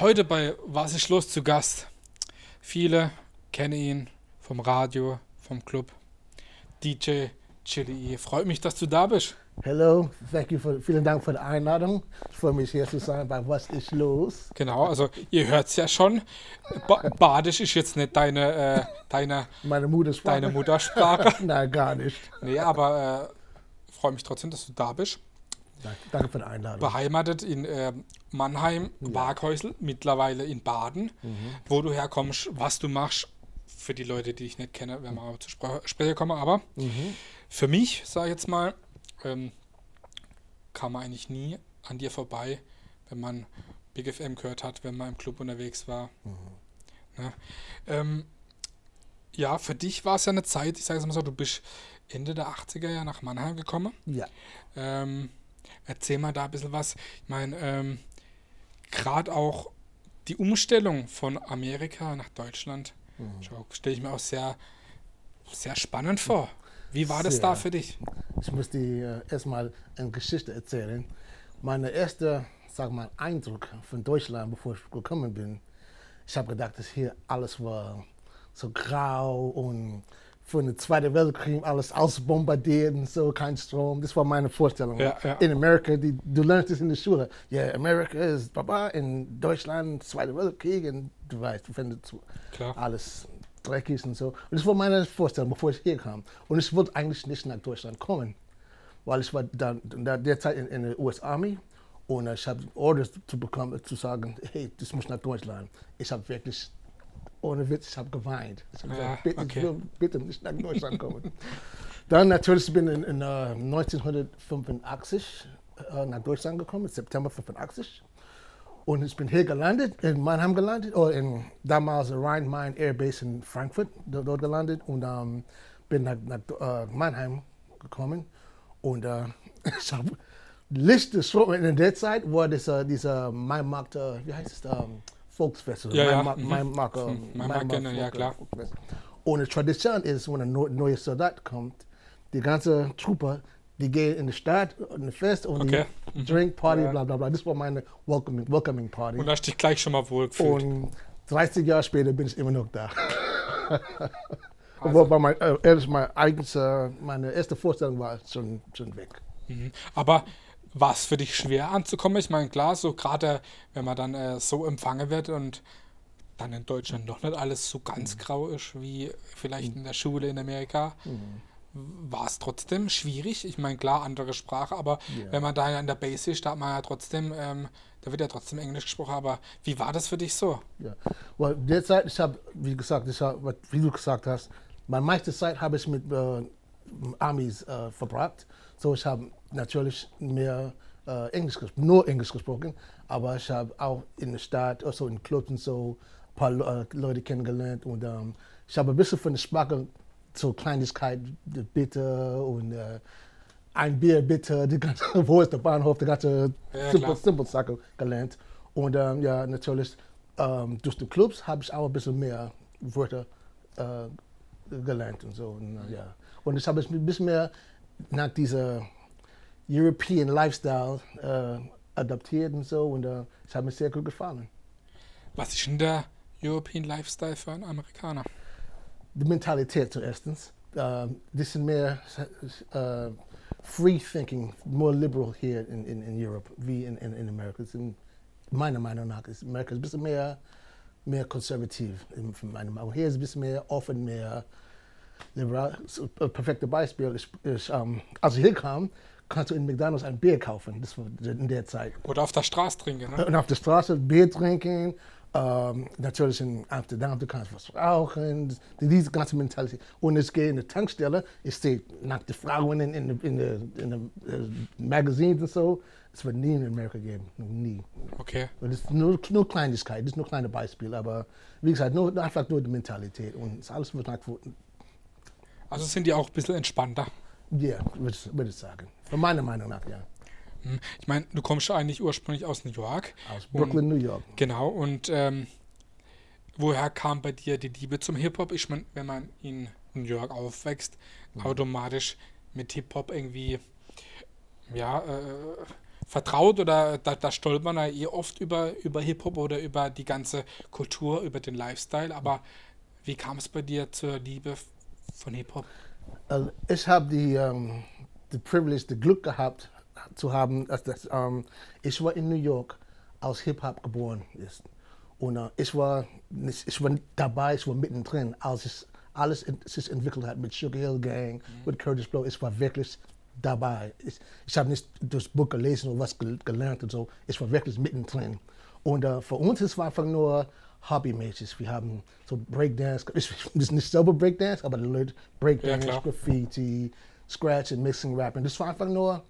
Heute bei Was ist los zu Gast? Viele kennen ihn vom Radio, vom Club. DJ Chili. Freut mich, dass du da bist. Hello, thank you for, vielen Dank für die Einladung. Ich freue mich hier zu sein bei Was ist los? Genau, also ihr hört es ja schon. Ba Badisch ist jetzt nicht deine, äh, deine, Meine Muttersprache. deine Muttersprache. Nein, gar nicht. Nee, aber äh, freue mich trotzdem, dass du da bist. Danke, für die Einladung. Beheimatet in äh, Mannheim, Waghäusel, mittlerweile in Baden. Wo du herkommst, was du machst, für die Leute, die ich nicht kenne, werden wir aber zu Spre kommen. Aber für mich, sage ich jetzt mal, ähm, kam man eigentlich nie an dir vorbei, wenn man Big FM gehört hat, wenn man im Club unterwegs war. Ne? Ähm, ja, für dich war es ja eine Zeit, ich sage es mal so, du bist Ende der 80er Jahre nach Mannheim gekommen. Ja. Ähm, erzähl mal da ein bisschen was. Ich meine, ähm, gerade auch die Umstellung von Amerika nach Deutschland stelle ich mir auch sehr, sehr spannend vor. Wie war das Sehr. da für dich? Ich muss dir äh, erstmal eine Geschichte erzählen. Mein erster, sag mal, Eindruck von Deutschland, bevor ich gekommen bin, ich habe gedacht, dass hier alles war so grau und von dem Zweiten Weltkrieg alles ausbombardiert und so, kein Strom. Das war meine Vorstellung. Ja, ja. In Amerika, die, du lernst es in der Schule. Ja, Amerika ist Baba, in Deutschland Zweiter Weltkrieg und du weißt, du findest Klar. alles dreckig und so. Und das war meine Vorstellung, bevor ich hier kam. Und ich wollte eigentlich nicht nach Deutschland kommen, weil ich war dann da derzeit in, in der US Army und ich habe Orders zu bekommen, zu sagen, hey, das muss nach Deutschland. Ich habe wirklich, ohne Witz, ich habe geweint. Ich habe gesagt, bitte, okay. ich will bitte nicht nach Deutschland kommen. dann natürlich bin ich in, in äh, 1985 äh, nach Deutschland gekommen, September 85. Und ich bin hier gelandet, in Mannheim gelandet, oder in damals Rhein-Main Air Base in Frankfurt, dort, gelandet und ähm, bin nach, nach äh, Mannheim gekommen. Und äh, ich habe Liste schon in der Zeit war dieser, dieser Maimarkt, äh, wie heißt es, Volksfestival. Ja, ja, Maimarkt, mhm. Maimarkt, ähm, Hm, Maimarkt kennen, ja, klar. Volksfest. Und die Tradition ist, wenn ein neu- neuer Soldat kommt, die ganze Truppe, die gehen in die Stadt, in das Fest und Okay. die Drink, Party, Ja. bla bla bla. Das war meine Welcoming, Welcoming Party. Und da hast du dich gleich schon mal wohl gefühlt. Und 30 Jahre später bin ich immer noch da. Also- Obwohl mein, äh, mein eigenes, meine erste Vorstellung war schon, schon weg. Mhm. Aber war es für dich schwer anzukommen? Ich meine, klar, so gerade wenn man dann äh, so empfangen wird und dann in Deutschland noch nicht alles so Mhm. ganz grau ist wie vielleicht in der Schule in Amerika. War es trotzdem schwierig? Ich meine, klar, andere Sprache, aber Ja. wenn man da in der Base ist, da hat man ja trotzdem, ähm, da wird ja trotzdem Englisch gesprochen. Aber wie war das für dich so? Ja. Weil derzeit, ich habe, wie gesagt, ich hab, wie du gesagt hast, meine meiste Zeit habe ich mit äh, Amis äh, verbracht. So, ich habe natürlich mehr äh, Englisch, nur Englisch gesprochen, aber ich habe auch in der Stadt, also in Clubs und so, ein paar Le- äh, Leute kennengelernt und ähm, ich habe ein bisschen von der Sprache, so Kleinigkeit, die Bitte und äh, ein Bier bitte, die ganze, wo ist der Bahnhof, die ganze Ja, simple, simple Sache gelernt. Und ähm, ja, natürlich ähm, durch die Clubs habe ich auch ein bisschen mehr Wörter äh, gelernt und so. Und, äh, ja. und ich habe ein bisschen mehr nach dieser European Lifestyle äh, adaptiert und so. Und äh, es hat mir sehr gut gefallen. Was ist denn der European Lifestyle für einen Amerikaner? Die Mentalität zuerstens. Ähm, die sind mehr äh, free thinking, more liberal hier in, in, in Europe wie in, in, in Amerika. Sind, meiner Meinung nach ist Amerika ein bisschen mehr, mehr konservativ. in- von meiner Meinung. Hier ist ein bisschen mehr offen, mehr liberal. So, Ein perfektes Beispiel ist, ist ähm, als ich hier kam, kannst du in McDonalds ein Bier kaufen. Das war in der Zeit. Oder auf der Straße trinken, ne? Und auf der Straße Bier trinken. Ähm, natürlich in Amsterdam, du kannst was rauchen. Diese ganze Mentalität. Und ich gehe in die Tankstelle, ich sehe nackte Frauen in, in, in, in, in, in äh, Magazinen und so. Es wird nie in Amerika geben. Nie. Okay. Und das ist nur, nur Kleinigkeit, das ist nur kleine Beispiel. Aber wie gesagt, nur, einfach nur die Mentalität. Und es alles wird nach, Also sind die auch ein bisschen entspannter. Ja, würde ich, würd ich sagen. Von meiner Meinung nach, ja. Hm. Ich meine, du kommst ja eigentlich ursprünglich aus New York. Aus Brooklyn, New York. Genau, und ähm, woher kam bei dir die Liebe zum Hip-Hop? Ich meine, wenn man in New York aufwächst, automatisch mit Hip-Hop irgendwie ja, äh, vertraut oder da, da stolpert man ja eh oft über, über Hip-Hop oder über die ganze Kultur, über den Lifestyle. Aber wie kam es bei dir zur Liebe von Hip-Hop? Also ich habe die, ähm, die Privilege, das Glück gehabt zu haben, dass das, ähm, ich war in New York aus Hip-Hop geboren ist. Und äh, ich, war ich war dabei, ich war mittendrin, als es alles in, sich entwickelt hat mit Sugar Hill Gang, mhm. mit Curtis Blow. Ich war wirklich dabei. Ich, ich habe nicht das Buch gelesen oder was gelernt und so. Ich war wirklich mittendrin. Und äh, für uns es war einfach nur hobbymäßig. Wir haben so Breakdance, ich, das ist nicht selber Breakdance, aber Breakdance, ja, Graffiti, Scratch und Mixing, Rapping. Das war einfach uh, nur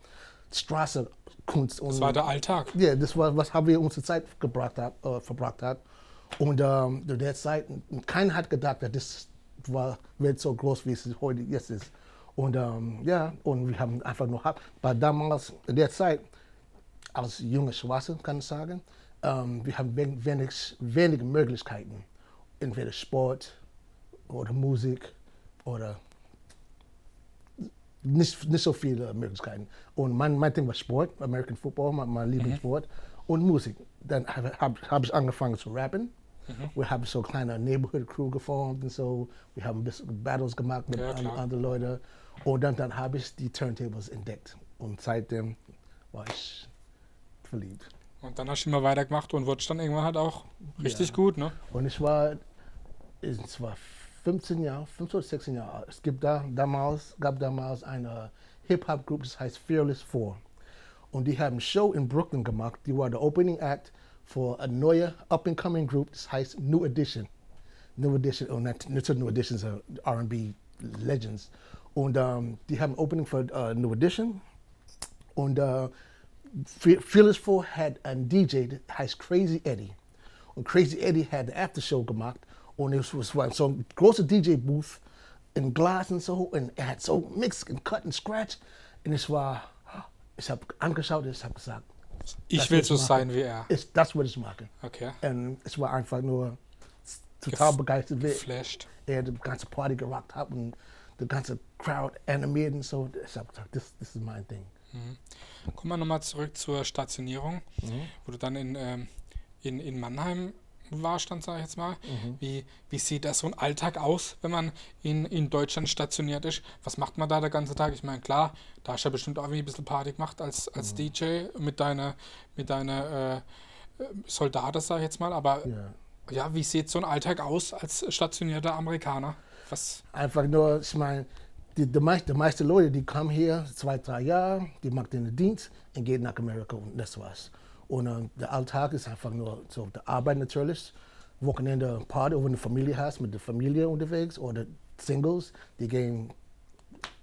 Straßenkunst. Und, das war der Alltag. Ja, das war, was haben wir unsere Zeit gebracht hat, äh, verbracht hat. Und ähm, zu der Zeit, keiner hat gedacht, dass das war, wird so groß, wie es heute jetzt ist. Und ähm, ja, und wir haben einfach nur, weil damals, in der Zeit, als junge Schwarze, kann ich sagen, ähm, wir haben wenig, wenige Möglichkeiten. Entweder Sport oder Musik oder nicht, nicht so viele Möglichkeiten. Und mein, mein Ding war Sport, American Football, mein, mein Lieblingssport mhm. und Musik. Dann habe hab, hab ich angefangen zu rappen. Mhm. Wir haben so kleine Neighborhood Crew geformt und so. Wir haben ein bisschen Battles gemacht mit ja, anderen Leuten. Und dann, dann habe ich die Turntables entdeckt. Und seitdem war ich verliebt. Und dann hast du immer weitergemacht und wurdest dann irgendwann halt auch richtig ja. gut, ne? Und ich war, es war 15 Jahre, 15 oder 16 Jahre alt. Es gibt da damals, gab damals eine Hip-Hop-Gruppe, das heißt Fearless Four. Und die haben eine Show in Brooklyn gemacht. Die war der Opening Act für eine neue up-and-coming Group, das heißt New Edition. New Edition, oh, nicht, nicht New Editions, uh, R&B Legends. Und um, die haben Opening für uh, New Edition. Und uh, Fearless Four hat einen DJ, der heißt Crazy Eddie. Und Crazy Eddie hat eine Aftershow gemacht. Und es war so ein großer DJ-Booth in Glas und so. Und er hat so Mix und Cut und Scratch. Und es war, ich habe angeschaut und ich habe gesagt, ich will so sein wie er. Ist, das würde ich machen. Okay. Und es war einfach nur total Gef begeistert, wie Flashed. er die ganze Party gerockt hat und die ganze Crowd animiert und so. Ich habe gesagt, das ist mein Ding. Mhm. Kommen wir nochmal zurück zur Stationierung, mhm. wo du dann in, ähm, in, in Mannheim Warstand, sage ich jetzt mal. Mhm. Wie, wie sieht da so ein Alltag aus, wenn man in, in Deutschland stationiert ist? Was macht man da den ganzen Tag? Ich meine, klar, da hast du ja bestimmt auch ein bisschen Party gemacht als, als mhm. DJ mit deiner, mit deiner äh, Soldaten, sage ich jetzt mal. Aber ja. ja, wie sieht so ein Alltag aus als stationierter Amerikaner? Was? Einfach nur, ich meine, die, die, meiste, die meisten Leute, die kommen hier zwei, drei Jahre, die machen den Dienst und gehen nach Amerika und das war's. Und äh, der Alltag ist einfach nur so die Arbeit natürlich. Wochenende Party, wenn du eine Familie hast, mit der Familie unterwegs oder Singles, die gehen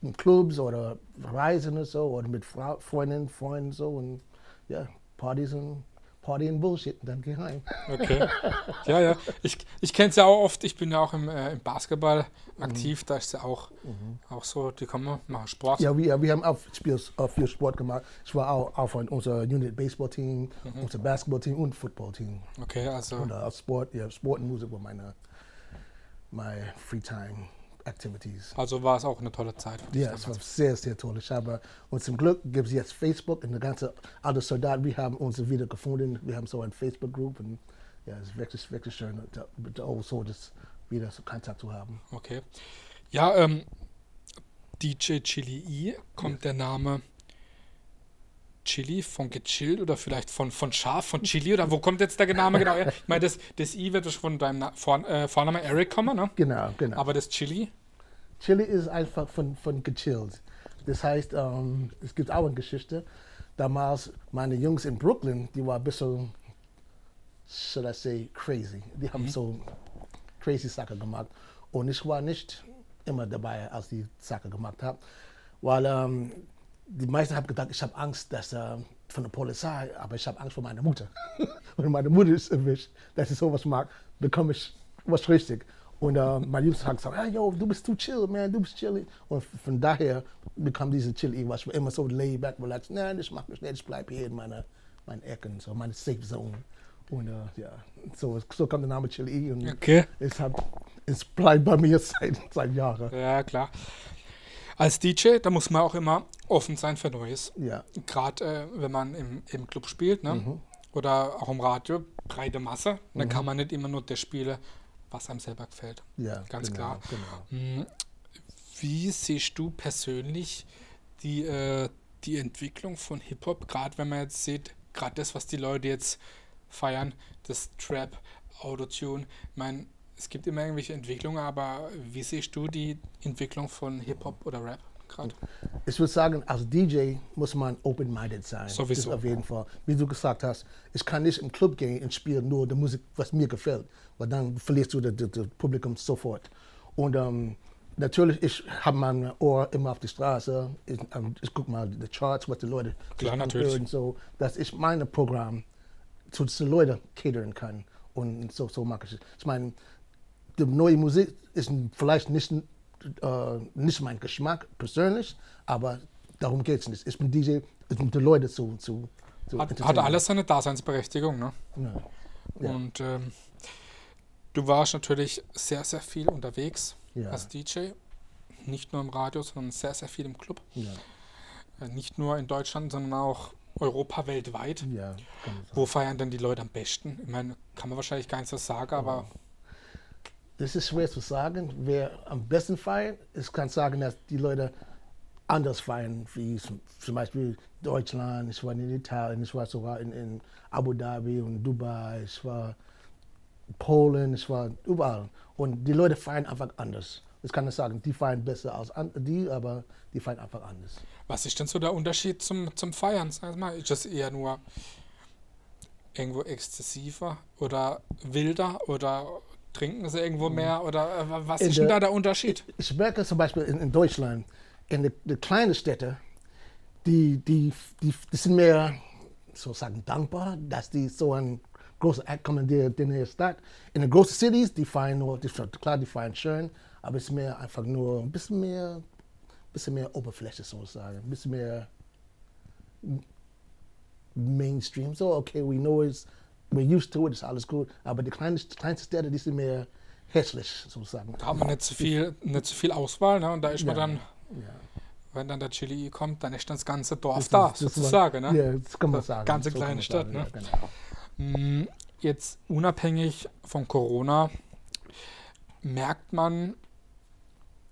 in Clubs oder reisen oder so oder mit Frau, Freundinnen, Freunden so und ja, Partys und Party and Bullshit und dann geh heim. Okay. Ja, ja. Ich, ich kenne es ja auch oft, ich bin ja auch im, äh, im Basketball aktiv, mhm. da ist ja auch, mhm. auch so, die kommen, machen Sport. Ja, wir, wir haben auch viel, viel Sport gemacht. Ich war auch, auch von unser Unit Baseball Team, mhm. unser Basketball Team und Football Team. Okay, also. Und uh, Sport, ja, Sport und Musik war meine, my free time. Activities. Also war es auch eine tolle Zeit. Ja, es war sehr, sehr toll. Ich habe, und zum Glück gibt es jetzt Facebook und eine ganze alle Soldaten, wir haben uns wieder gefunden. Wir haben so ein Facebook-Group und ja, es ist wirklich, wirklich schön, auch so das wieder so Kontakt zu haben. Okay. Ja, ähm, DJ Chili E, kommt der Name Chili von gechillt oder vielleicht von, von Schaf, von Chili oder wo kommt jetzt der Name genau her? Ich meine, das, das I wird von deinem Vor, äh, Vorname Eric kommen, ne? Genau, genau. Aber das Chili? Chili ist einfach von, von gechillt. Das heißt, ähm, es gibt auch eine Geschichte. Damals, meine Jungs in Brooklyn, die waren ein bisschen, should I say, crazy. Die haben mhm. so crazy Sachen gemacht. Und ich war nicht immer dabei, als die Sachen gemacht haben. Weil ähm, die meisten haben gedacht, ich habe Angst dass, äh, von der Polizei, aber ich habe Angst vor meiner Mutter. Wenn meine Mutter ist erwischt, dass ich sowas mag, bekomme ich was richtig. Und äh, mein Jungs haben gesagt, hey, yo, du bist zu chill, man, du bist chillig. Und von daher bekam diese chill was immer so laid back, relaxed. Nein, ich mach mich nicht, ich bleibe hier in meiner, meinen Ecken, so meine Safe Zone. Und äh, ja, so, so kam der Name Chill E. Und okay. es, hat, es bleibt bei mir seit, seit Jahren. Ja, klar. Als DJ, da muss man auch immer offen sein für Neues. Ja. Gerade äh, wenn man im, im Club spielt, ne? Mhm. Oder auch im Radio, breite Masse, dann kann man nicht immer nur das spielen, was einem selber gefällt. Ja, Ganz genau, klar. Genau. Hm, Wie siehst du persönlich die, äh, die Entwicklung von Hip-Hop, gerade wenn man jetzt sieht, gerade das, was die Leute jetzt feiern, das Trap, Autotune, ich meine, es gibt immer irgendwelche Entwicklungen, aber wie siehst du die Entwicklung von Hip-Hop oder Rap gerade? Ich würde sagen, als DJ muss man open-minded sein. Sowieso. Das auf jeden Fall. Wie du gesagt hast, ich kann nicht im Club gehen und spielen nur die Musik, was mir gefällt, weil dann verlierst du das, das, das Publikum sofort. Und ähm, natürlich, ich habe mein Ohr immer auf die Straße. Ich, ähm, ich gucke mal die Charts, was die Leute Klar, natürlich. hören, so, dass ich mein Programm zu den Leuten catern kann. Und so, so mache ich es. Ich meine, die neue Musik ist vielleicht nicht, äh, nicht mein Geschmack persönlich, aber darum geht es nicht. Ich bin DJ, um die Leute zu, zu, zu Hat, hat alles seine Daseinsberechtigung, ne? Ja. Und ähm, du warst natürlich sehr, sehr viel unterwegs Ja. als DJ. Nicht nur im Radio, sondern sehr, sehr viel im Club. Ja, Äh, Nicht nur in Deutschland, sondern auch Europa weltweit. ja. Wo feiern denn die Leute am besten? Ich meine, kann man wahrscheinlich gar nicht so sagen, aber Das ist schwer zu sagen, wer am besten feiert. Ich kann sagen, dass die Leute anders feiern, wie zum, Beispiel Deutschland, ich war in Italien, ich war sogar in, in Abu Dhabi und Dubai, ich war in Polen, ich war überall. Und die Leute feiern einfach anders. Ich kann nicht sagen, die feiern besser als die, aber die feiern einfach anders. was ist denn so der Unterschied zum, zum Feiern? Sag mal, ist das eher nur irgendwo exzessiver oder wilder oder trinken sie irgendwo mehr oder äh, was In ist denn der- da der Unterschied? Ich merke zum Beispiel in, in Deutschland, in den kleinen Städten, die, die, die, die sind mehr sozusagen dankbar, dass die so ein großer Act kommen in die, in Stadt. In den großen Cities, die feiern nur, die, klar, die feiern schön, aber es ist mehr einfach nur ein bisschen mehr, bisschen mehr Oberfläche sozusagen, ein bisschen mehr Mainstream. So, okay, we know it's, we're used to it, ist alles gut, aber die kleinen, kleinsten Städte, die sind mehr hässlich sozusagen. Da hat man nicht so viel, nicht so viel Auswahl, ne? Und da ist man Ja. dann, Ja. wenn dann der Chili kommt, dann ist das ganze Dorf Das da, das sozusagen, ne? Ja, das kann man Das sagen. ganze kann kleine Stadt, sagen, ne? Genau. Mm, Jetzt unabhängig von Corona merkt man,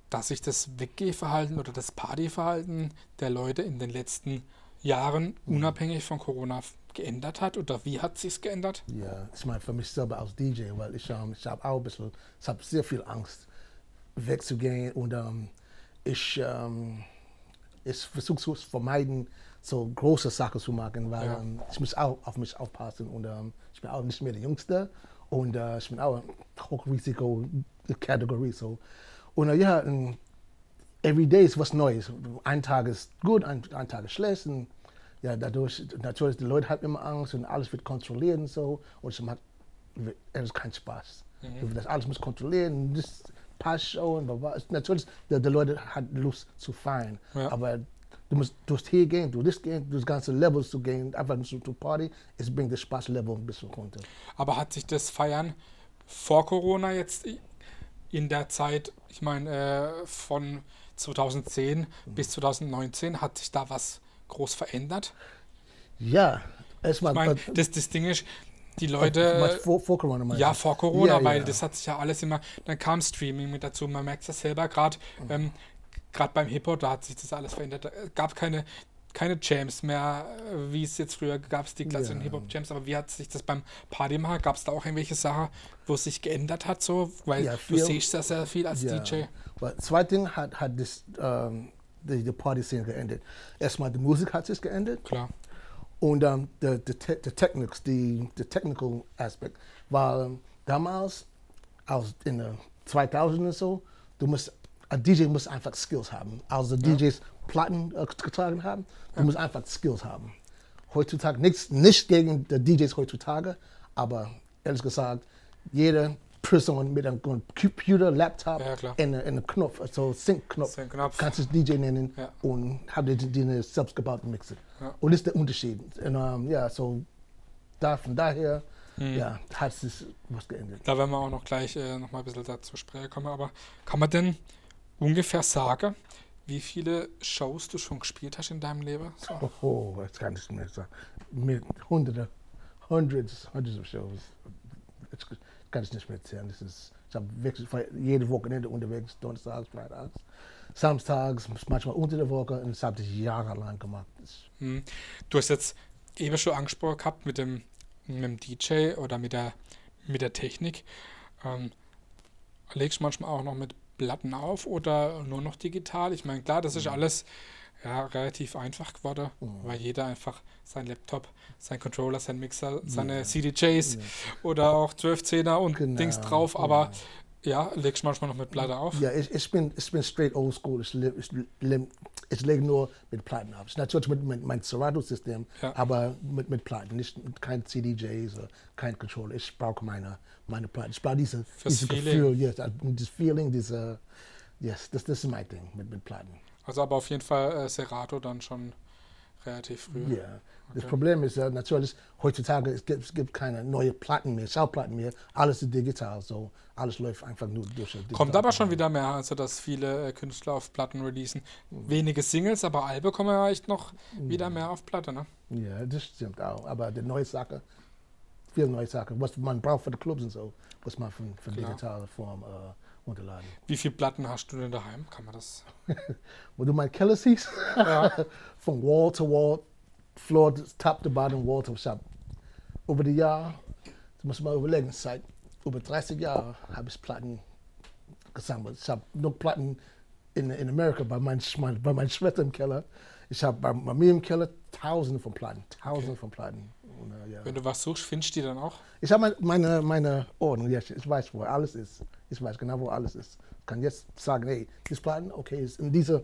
dass sich das Weggehverhalten oder das Partyverhalten der Leute in den letzten Jahren Mhm. unabhängig von Corona geändert hat oder wie hat sich geändert? ja, ich meine für mich selber als DJ, weil ich, ähm, ich habe auch ein bisschen, ich habe sehr viel Angst wegzugehen und ähm, ich, ähm, ich versuche zu vermeiden, so große Sachen zu machen, weil Ja. ähm, ich muss auch auf mich aufpassen und ähm, ich bin auch nicht mehr der Jüngste und äh, ich bin auch Hochrisiko-Kategorie. So. Und äh, ja, und every day ist was Neues. Ein Tag ist gut, ein, ein Tag ist schlecht. Und ja, dadurch, natürlich, die Leute haben immer Angst und alles wird kontrolliert und so. Und es macht es ist kein Spaß. Das alles muss kontrollieren das passt schon. Natürlich, die, die Leute haben Lust zu feiern. Ja. Aber du musst, du musst hier gehen, du das gehen, du das ganze Levels zu gehen, einfach nur zu Party, es bringt das Spaßlevel ein bisschen runter. Aber hat sich das Feiern vor Corona jetzt in der Zeit, ich meine, äh, von 2010 Mhm. bis 2019, hat sich da was groß verändert? Ja, erstmal. Ich meine, äh, das, das Ding ist, die was Leute. vor, vor Corona meinst Ja, du? vor Corona, Ja, weil ja. das hat sich ja alles immer, dann kam Streaming mit dazu, man merkt es ja selber gerade, Mhm. ähm, gerade beim Hip-Hop, da hat sich das alles verändert. Es gab keine, keine Jams mehr, äh, wie es jetzt früher gab, es die klassischen Ja. Hip-Hop-Jams, aber wie hat sich das beim Party machen? Gab es da auch irgendwelche Sachen, wo es sich geändert hat, so? Weil Ja, du viel- siehst ja sehr viel als Ja. DJ. Aber zwei Dinge hat, hat das, ähm, die, die Party-Szene geändert. Erstmal die Musik hat sich geändert Klar. und ähm, die, die, te die Technics, die, die technical Aspekt. Weil ähm, damals, aus in den 2000 und so, du musst, ein DJ muss einfach Skills haben. Also DJs Platten äh, getragen haben, du musst einfach Skills haben. Heutzutage, nichts, nicht gegen die DJs heutzutage, aber ehrlich gesagt, jede Person mit einem Computer, Laptop Ja, und einem Knopf, also Sync-Knopf, Sync-Knopf. kannst du DJ nennen Ja. und habe die, die eine selbstgebauten Mixer. Ja. Und das ist der Unterschied. Und, ähm, ja, so da, von daher Mhm. ja, hat sich was geändert. Da werden wir auch noch gleich äh, noch mal ein bisschen dazu sprechen kommen. Aber kann man denn ungefähr sagen, wie viele Shows du schon gespielt hast in deinem Leben? So. Oh, das kann ich nicht mehr sagen. Mit hunderte, hundreds, hundreds of shows. Kann ich nicht mehr erzählen. Das ist, ich habe wirklich jede Wochenende unterwegs, Donnerstags, Freitags, Samstags, manchmal unter der Woche und das habe ich jahrelang gemacht. Hm. Du hast jetzt eben schon angesprochen gehabt mit dem, mit dem DJ oder mit der, mit der Technik. Ähm, legst du manchmal auch noch mit Platten auf oder nur noch digital? Ich meine, klar, das ist alles ja, relativ einfach geworden, weil jeder einfach sein Laptop, sein Controller, sein Mixer, seine CDJs oder auch 12-10er und Genau, Dings drauf, aber ja, legst manchmal noch mit Platte auf? Ja, ich, ich, bin, ich bin straight old school. Ich, ich, ich lege nur mit Platten auf. Natürlich mit, mit meinem Serato-System, Ja. aber mit, mit Platten. Nicht, kein CDJs oder kein Controller. Ich brauche meine, meine Platten. Ich brauche diese, dieses Feeling. Gefühl, yes, uh, dieses Feeling, diese, yes, das, das ist mein Ding mit, mit Platten. Also aber auf jeden Fall äh, Serato dann schon relativ früh. Ja. Das Problem ist ja natürlich, heutzutage es gibt es gibt keine neuen Platten mehr, Schallplatten mehr. Alles ist digital, so alles läuft einfach nur durch. Kommt aber schon wieder mehr, also dass viele äh, Künstler auf Platten releasen. Wenige Singles, aber Alben kommen ja echt noch wieder mehr auf Platte, ne? Ja, das stimmt auch. Aber die neue Sache, viele neue Sachen, was man braucht für die Clubs und so, muss man von, von digitaler Form äh, runterladen. Wie viele Platten hast du denn daheim? Kann man das? Wo du mein Keller siehst, Ja. von Wall to Wall, Floor, to- top to bottom, Wall to Shop. Über die Jahre, du musst mal überlegen, seit über 30 Jahren habe ich Platten gesammelt. Ich habe noch Platten in, in Amerika bei meinen mein, bei meinen Schwestern im Keller. Ich habe bei, bei mir im Keller tausende von Platten, tausende von Platten. Äh, ja. Wenn du was suchst, findest du die dann auch? Ich habe meine, meine Ordnung, ja, ich weiß, wo alles ist. Ich weiß genau, wo alles ist. Ich kann jetzt sagen, hey, dieses Platten, okay, ist in dieser,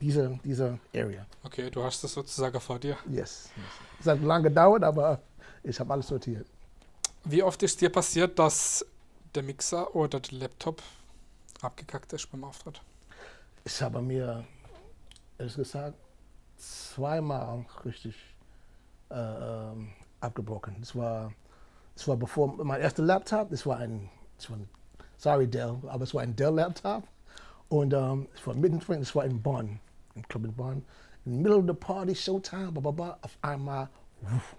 dieser, dieser Area. Okay, du hast das sozusagen vor dir. Yes. Es hat lange gedauert, aber ich habe alles sortiert. Wie oft ist dir passiert, dass der Mixer oder der Laptop abgekackt ist beim Auftritt? Ich habe mir, ehrlich gesagt, zweimal richtig ähm, abgebrochen. Das war, das war bevor mein erster Laptop, das war ein, das war ein sorry Dell, aber es war ein Dell-Laptop. Und ähm, um, es war mittendrin, es war in Bonn, im Club in Bonn. In the middle of the party, Showtime, blah, blah, blah, auf einmal, wuff,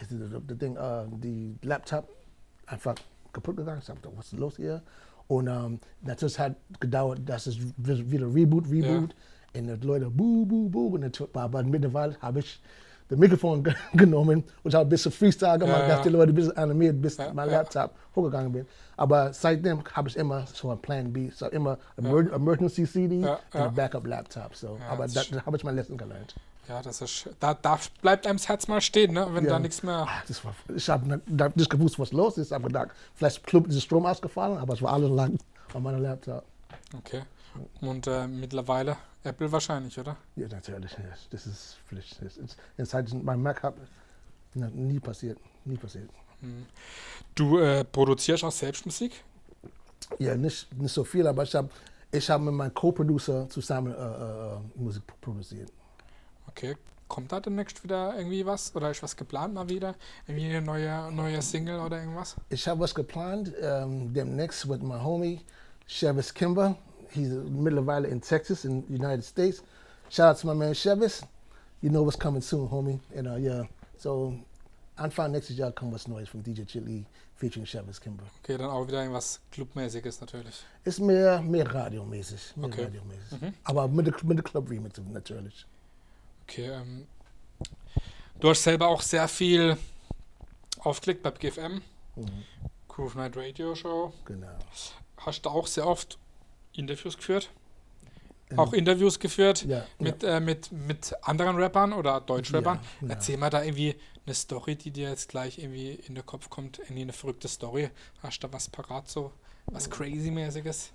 ist das, das Ding, äh, die Laptop einfach kaputt gegangen. Ich dachte, was ist los hier? Und ähm, natürlich hat gedauert, dass es wieder Reboot, Reboot. Und die Leute, buh, buh, buh. Und natürlich, aber mittlerweile habe ich das Mikrofon ge- genommen und habe ein bisschen Freestyle gemacht, Ja, dass die Leute ein bisschen animiert, bis Ja, mein ja. Laptop hochgegangen bin. Aber seitdem habe ich immer so einen Plan B, so immer Emer Emergency CD und Backup Laptop. So. Aber das da, ist- da habe ich mein Lesson gelernt. Ja, das ist. Da, da bleibt einem das Herz mal stehen, ne? Wenn da nichts mehr. Ah, Das war, ich habe nicht gewusst, was los ist. Ich habe gedacht, vielleicht ist der Strom ausgefallen, aber es war alles lang auf meinem Laptop. Okay. Und äh, mittlerweile Apple wahrscheinlich, oder? Ja, natürlich. Ja. Das ist Pflicht. Das ist, mein Mac na, nie passiert. Nie passiert. Du äh, produzierst auch selbst Musik? Ja, nicht, nicht so viel, aber ich habe ich hab mit meinem Co-Producer zusammen äh, äh, Musik produziert. Okay. Kommt da demnächst wieder irgendwie was? Oder ist was geplant mal wieder? Irgendwie eine neue, neue Single oder irgendwas? Ich habe was geplant, ähm, demnächst mit meinem Homie Chevis Kimber. He's mittlerweile in Texas, in the United States. Shout out to my man Chevis. You know what's coming soon, homie. And uh, yeah, so Anfang nächstes Jahr kommt was Neues von DJ Chili featuring Chevis Kimber. Okay, dann auch wieder irgendwas Clubmäßiges natürlich. Ist mehr, mehr radiomäßig. Mehr Okay. radiomäßig. Mhm. Aber mit der, mit der Club-Remix natürlich. Okay, ähm, du hast selber auch sehr viel aufgelegt bei GFM, Mhm. Groove Night Radio Show. Genau. Hast du auch sehr oft Interviews geführt? Ähm, Auch Interviews geführt Ja. mit, äh, mit, mit anderen Rappern oder Deutschrappern? Ja, ja. Erzähl mal da irgendwie eine Story, die dir jetzt gleich irgendwie in den Kopf kommt, irgendwie eine verrückte Story. Hast du da was parat, so was crazy-mäßiges?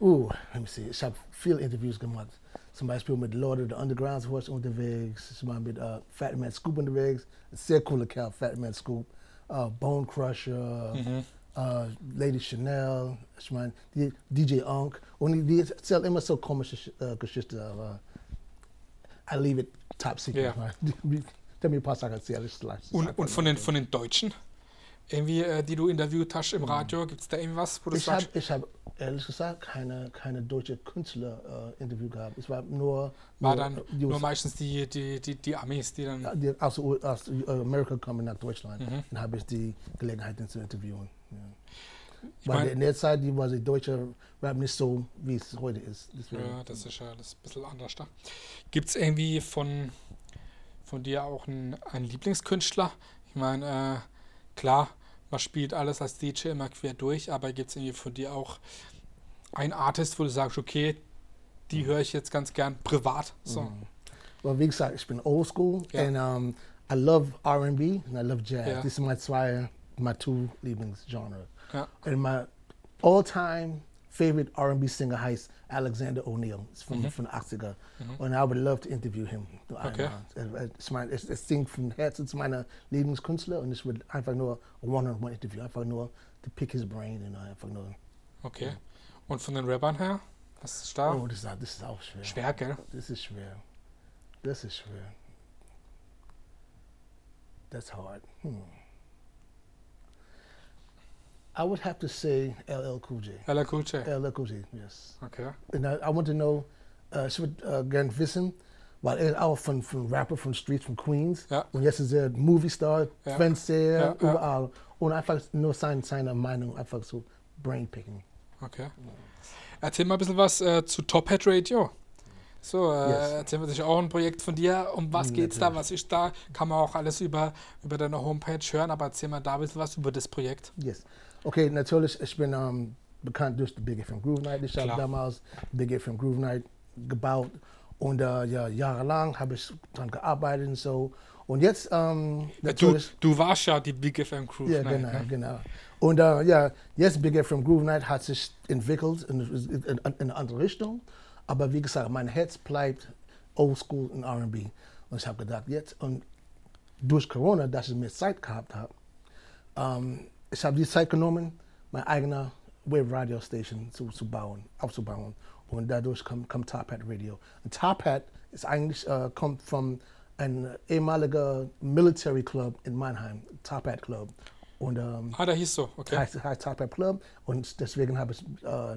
Uh, let me see. Ich habe viele Interviews gemacht. Zum Beispiel mit Lord of the Underground ich unterwegs. Ich war mit uh, Fat Man Scoop unterwegs. Ein sehr cooler Kerl, Fat Man Scoop. Uh, Bone Crusher, Mhm. Uh, Lady Chanel. Ich meine, die DJ Unk. Und die, die erzählt immer so komische uh, Geschichten. Aber I leave it top secret. Die- die- Tell me ein paar Sachen erzählen. ich es Und, und von, den, von den Deutschen? irgendwie, äh, die du interviewt hast im Radio? Gibt es da irgendwas, wo du Ich sagst? habe ich hab, ehrlich gesagt keine, keine deutsche Künstler-Interview gehabt. Es war nur, War nur, dann äh, nur meistens die, die, die, die Amis, die dann. die aus, aus äh, Amerika kommen nach Deutschland. Mhm. Dann habe ich die Gelegenheit, zu interviewen. Ich Weil mein- in der Zeit die war die deutsche Rap nicht so, wie es heute ist. Deswegen, Ja, das ist ja das ein bisschen anders da. Gibt es irgendwie von, von dir auch einen, einen Lieblingskünstler? Ich meine, äh, klar, man spielt alles als DJ immer quer durch, aber gibt es irgendwie von dir auch einen Artist, wo du sagst, okay, die höre ich jetzt ganz gern privat? So. Mhm. Well, wie gesagt, ich bin old school Ja. and um, I love R&B and I love jazz. Ja. This is my zwei, my two Lieblingsgenre. Ja. And my all-time favorite R&B singer heißt Alexander O'Neill. It's from, Mhm. from 80er. And I would love to interview him. Okay. Es, es, es singt vom Herzen zu meiner Lieblingskünstler und ich würde einfach nur ein One-on-One-Interview, einfach nur to pick his brain und einfach nur, Okay. Und von den Rappern her? Was ist da? oh, das ist, das ist auch schwer. Schwer, gell? Das ist schwer. Das ist schwer. That's hard. Hmm. I would have to say LL Cool J. LL Cool J. LL Cool J, yes. Okay. And I, I want to know, uh, ich würde uh, wissen, weil er auch von, von Rapper von Streets from Queens. Ja. Und jetzt ist er Movie-Star, Ja. Fenster, Ja, ja. überall. Und einfach nur seine, seine Meinung, einfach so Brain-Picking. Okay. Erzähl mal ein bisschen was äh, zu Top Hat Radio. So, äh, Yes. erzähl mal sich auch ein Projekt von dir. Um was geht's da? natürlich. Was ist da? Kann man auch alles über, über deine Homepage hören, aber erzähl mal da ein bisschen was über das Projekt. Yes. Okay, natürlich, ich bin ähm, bekannt durch die Big FM Groove Night. Ich habe damals Big FM Groove Night gebaut und äh, ja, jahrelang habe ich daran gearbeitet und so. Und jetzt ähm, Äh, Du, du warst ja die Big FM Crew. Ja, Night, genau, ne? genau. Und äh, ja, jetzt Big FM Groove Night hat sich entwickelt in, in, in eine andere Richtung. Aber wie gesagt, mein Herz bleibt Old School und R&B. Und ich habe gedacht, jetzt und durch Corona, dass ich mehr Zeit gehabt habe, ähm, ich habe die Zeit genommen, meine eigene Web-Radio-Station zu, zu bauen, aufzubauen. Und dadurch kommt, kommt Top Hat Radio. Und Top Hat ist eigentlich, äh, kommt von einem ehemaligen Military Club in Mannheim, Top Hat Club. Und ähm, Ah, da hieß so, okay. heißt, heißt Top Hat Club. Und deswegen habe ich, äh,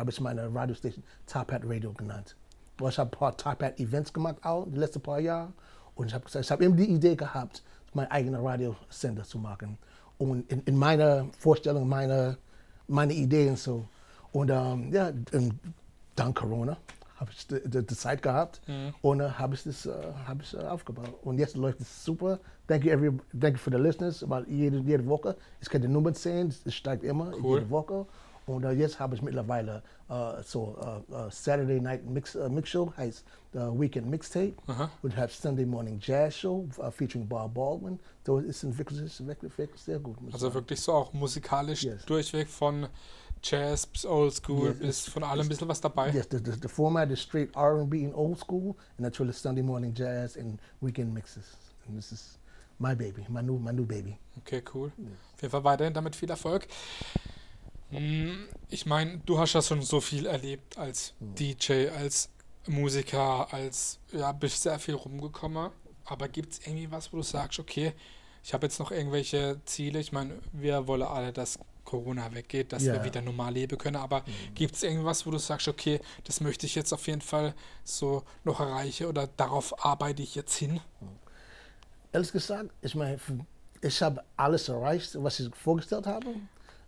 habe ich meine Radiostation Top Hat Radio genannt. Ich habe ein paar Top Hat Events gemacht auch, die letzten paar Jahre. Und ich habe gesagt, ich habe eben die Idee gehabt, meinen eigenen Radiosender zu machen. Und in, in meiner Vorstellung, meine, meine Ideen so. Und ähm, ja, dank Corona habe ich die, Zeit gehabt Mhm. und dann habe ich das äh, habe ich, äh, aufgebaut. Und jetzt läuft es super. Thank you, every, thank you for the listeners. Weil jede, jede Woche, ich kann die Nummern sehen, es steigt immer Cool. jede Woche. Und äh, jetzt habe ich mittlerweile äh, so äh, äh, Saturday Night Mix, äh, Mix Show, heißt äh, Weekend Mixtape. Aha. Und habe Sunday Morning Jazz Show featuring Bob Baldwin. So entwickelt sich wirklich, wirklich sehr gut. Also sagen. wirklich so auch musikalisch Yes. durchweg von Jazz bis Old School Yes, bis von allem ein bisschen was dabei. Yes, the, the, the format is straight R&B and old school, and naturally Sunday morning jazz and weekend mixes. And this is my baby, my new, my new baby. Okay, cool. Auf jeden Fall weiterhin damit viel Erfolg. Hm, Ich meine, du hast ja schon so viel erlebt als DJ, als Musiker, als, ja, bist sehr viel rumgekommen. Aber gibt es irgendwie was, wo du sagst, okay, ich habe jetzt noch irgendwelche Ziele? Ich meine, wir wollen alle, dass Corona weggeht, dass wir Ja. wieder normal leben können. Aber gibt es irgendwas, wo du sagst, okay, das möchte ich jetzt auf jeden Fall so noch erreichen oder darauf arbeite ich jetzt hin? Ehrlich gesagt, ich meine, ich habe alles erreicht, was ich vorgestellt habe.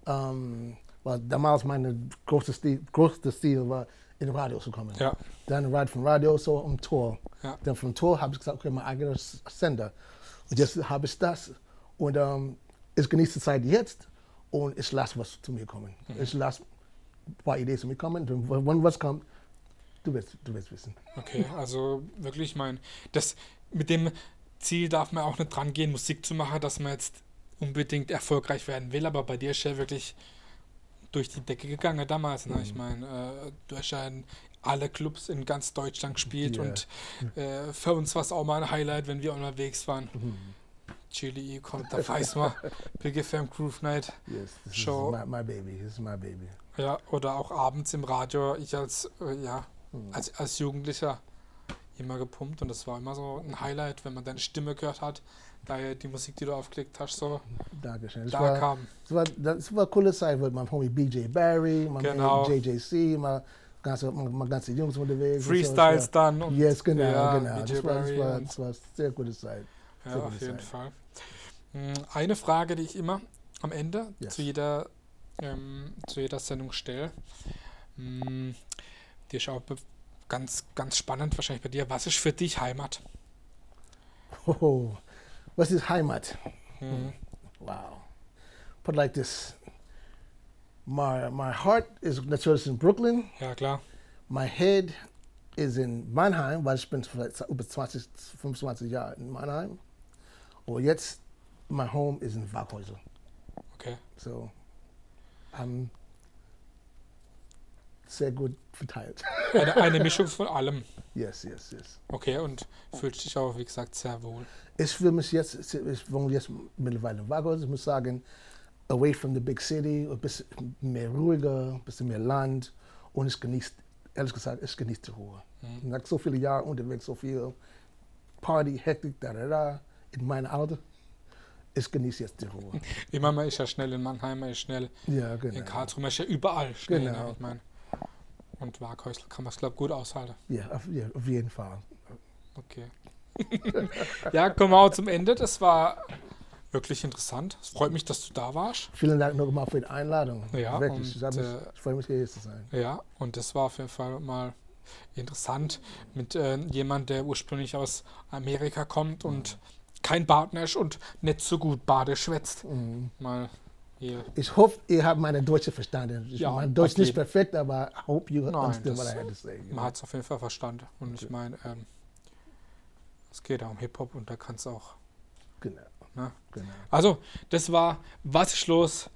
Ähm, weil damals meine große Stil, größte Stil war, in Radio zu kommen. Ja. Dann Radio von Radio so um Tor. Ja. Dann vom Tor habe ich gesagt, okay, mein eigener Sender. Und jetzt habe ich das. Und ähm, ich genieße die Zeit jetzt und ich lasse was zu mir kommen. Mhm. Ich lasse ein paar Ideen zu mir kommen. Und wenn was kommt, du wirst, du wirst wissen. Okay, also wirklich mein, das mit dem Ziel darf man auch nicht dran gehen, Musik zu machen, dass man jetzt unbedingt erfolgreich werden will, aber bei dir ist ja wirklich durch die Decke gegangen damals. Ne? Mhm. Ich meine, äh, du hast ja in alle Clubs in ganz Deutschland gespielt Ja. und äh, für uns war es auch mal ein Highlight, wenn wir unterwegs waren. Mhm. Chili kommt, da weiß man, Big FM Groove Night. Yes, this Show. is my, my baby. This is my baby. Ja, oder auch abends im Radio, ich als, äh, ja, Mhm. als, als Jugendlicher immer gepumpt und das war immer so ein Highlight, wenn man deine Stimme gehört hat, da die Musik, die du aufgelegt hast, so Dankeschön. Das da war, kam. das war, das war eine coole Zeit mit meinem Homie BJ Barry, mein Genau. JJC, meine ganze, ganze Jungs unterwegs. so. Freestyles war- dann und Yes, genau, ja, genau. BJ Das war, das, war, das war eine sehr gute Zeit. Ja, Sehr auf gute jeden Zeit. Fall. Mm, Eine Frage, die ich immer am Ende Yes. zu jeder ähm, zu jeder Sendung stelle, mm, die ist auch ganz ganz spannend wahrscheinlich bei dir. Was ist für dich Heimat? Oh, was ist Heimat? Mhm. Wow. Put it like this. My, my heart is natürlich in Brooklyn. Ja klar. My head is in Mannheim, weil ich bin vielleicht über 20, 25 Jahre in Mannheim. Und jetzt, my home is in Waghäusel. Okay. So, I'm sehr gut verteilt. Eine, eine Mischung von allem. yes, yes, yes. Okay, und fühlst dich auch, wie gesagt, sehr wohl. Ich fühle mich jetzt, ich wohne jetzt mittlerweile in Waghäusel, ich muss sagen, away from the big city, ein bisschen mehr ruhiger, ein bisschen mehr Land. Und ich genieße, ehrlich gesagt, ich genieße die Ruhe. Mhm. Nach so vielen Jahren unterwegs, so viel Party, Hektik, da, da, da, in meinem Alter, ich genieße jetzt die Ruhe. Immer man ist ja schnell in Mannheim, man ist schnell ja, in genau. Karlsruhe, man ist ja überall schnell. Genau. Ne? Ich mein, und Waghäusel kann man es, glaube ich, gut aushalten. Ja, auf, ja, auf jeden Fall. Okay. ja, kommen wir auch zum Ende. Das war wirklich interessant. Es freut mich, dass du da warst. Vielen Dank nochmal für die Einladung. Ja, Wirklich. und, ich, mich, äh, ich freue mich, hier zu sein. Ja, und das war auf jeden Fall mal interessant mit äh, jemand, der ursprünglich aus Amerika kommt und kein Partner ist und nicht so gut Bade schwätzt. Mhm. Mal hier. Ich hoffe, ihr habt meine Deutsche verstanden. Ich, Ja, mein Deutsch nicht perfekt, aber I hope you Nein, understand what I had to say. Man hat es auf jeden Fall verstanden. Und ich Okay. meine, ähm, es geht ja um Hip-Hop und da kann es auch. Genau. Ne? genau. Also, das war Was ist los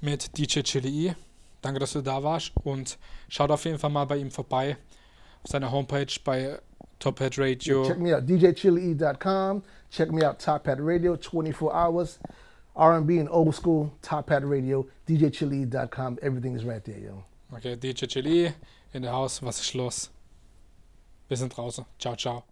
mit DJ Chili E. Danke, dass du da warst und schaut auf jeden Fall mal bei ihm vorbei auf seiner Homepage bei Top Hat Radio. Check me out, djchillee.com. Check me out, Top Hat Radio, 24 hours. R&B and old school, Top Hat Radio, djchillee.com. Everything is right there, yo. Okay, DJ Chili in der Haus, was ist los? Wir sind draußen. Ciao, ciao.